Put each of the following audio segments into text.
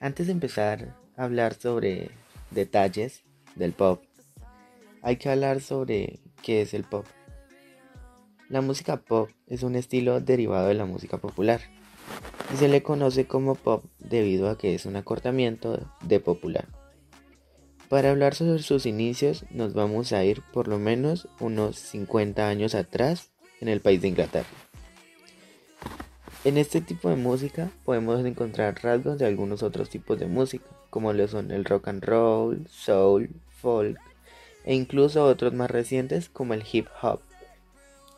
Antes de empezar a hablar sobre detalles del pop, hay que hablar sobre qué es el pop. La música pop es un estilo derivado de la música popular y se le conoce como pop debido a que es un acortamiento de popular. Para hablar sobre sus inicios nos vamos a ir por lo menos unos 50 años atrás en el país de Inglaterra. En este tipo de música podemos encontrar rasgos de algunos otros tipos de música, como lo son el rock and roll, soul, folk e incluso otros más recientes como el hip hop.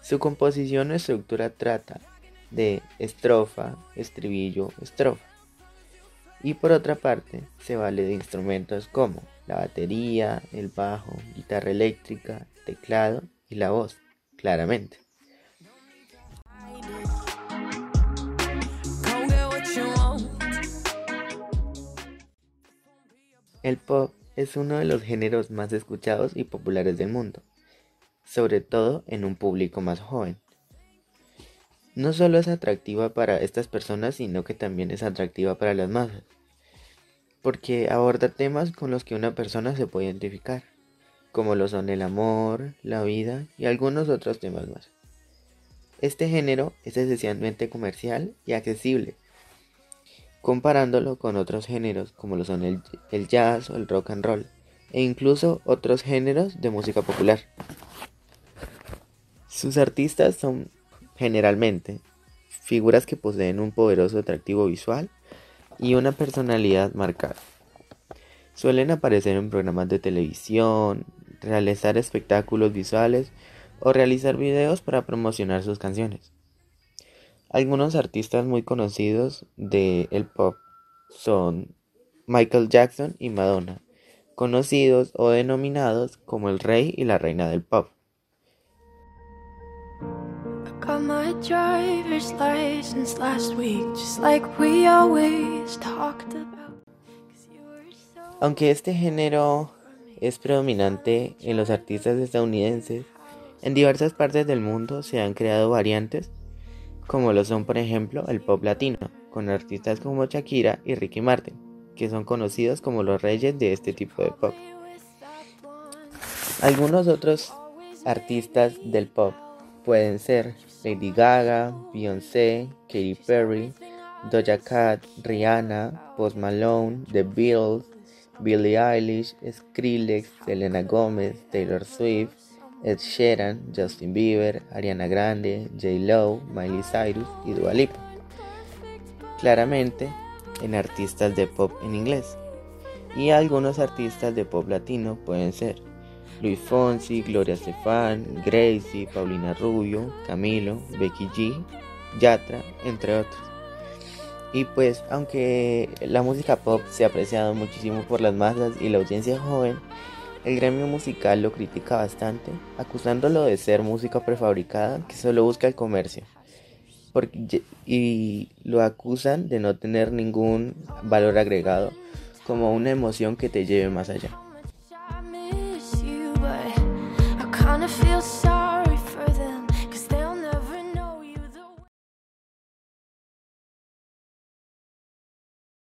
Su composición o estructura trata de estrofa, estribillo, estrofa. Y por otra parte, se vale de instrumentos como la batería, el bajo, guitarra eléctrica, teclado y la voz, claramente. El pop es uno de los géneros más escuchados y populares del mundo, sobre todo en un público más joven. No solo es atractiva para estas personas, sino que también es atractiva para las masas, porque aborda temas con los que una persona se puede identificar, como lo son el amor, la vida y algunos otros temas más. Este género es esencialmente comercial y accesible, comparándolo con otros géneros como lo son el, el, jazz o el rock and roll, e incluso otros géneros de música popular. Sus artistas son generalmente figuras que poseen un poderoso atractivo visual y una personalidad marcada. Suelen aparecer en programas de televisión, realizar espectáculos visuales o realizar videos para promocionar sus canciones. Algunos artistas muy conocidos del el pop son Michael Jackson y Madonna, conocidos o denominados como el rey y la reina del pop. Aunque este género es predominante en los artistas estadounidenses, en diversas partes del mundo se han creado variantes como lo son por ejemplo el pop latino, con artistas como Shakira y Ricky Martin, que son conocidos como los reyes de este tipo de pop. Algunos otros artistas del pop pueden ser Lady Gaga, Beyoncé, Katy Perry, Doja Cat, Rihanna, Post Malone, The Beatles, Billie Eilish, Skrillex, Selena Gomez, Taylor Swift, Ed Sheeran, Justin Bieber, Ariana Grande, J. Lo, Miley Cyrus y Dua Lipa. Claramente en artistas de pop en inglés. Y algunos artistas de pop latino pueden ser Luis Fonsi, Gloria Estefan, Gracie, Paulina Rubio, Camilo, Becky G, Yatra, entre otros. Y pues, aunque la música pop se ha apreciado muchísimo por las masas y la audiencia joven, el gremio musical lo critica bastante, acusándolo de ser música prefabricada que solo busca el comercio. y lo acusan de no tener ningún valor agregado como una emoción que te lleve más allá.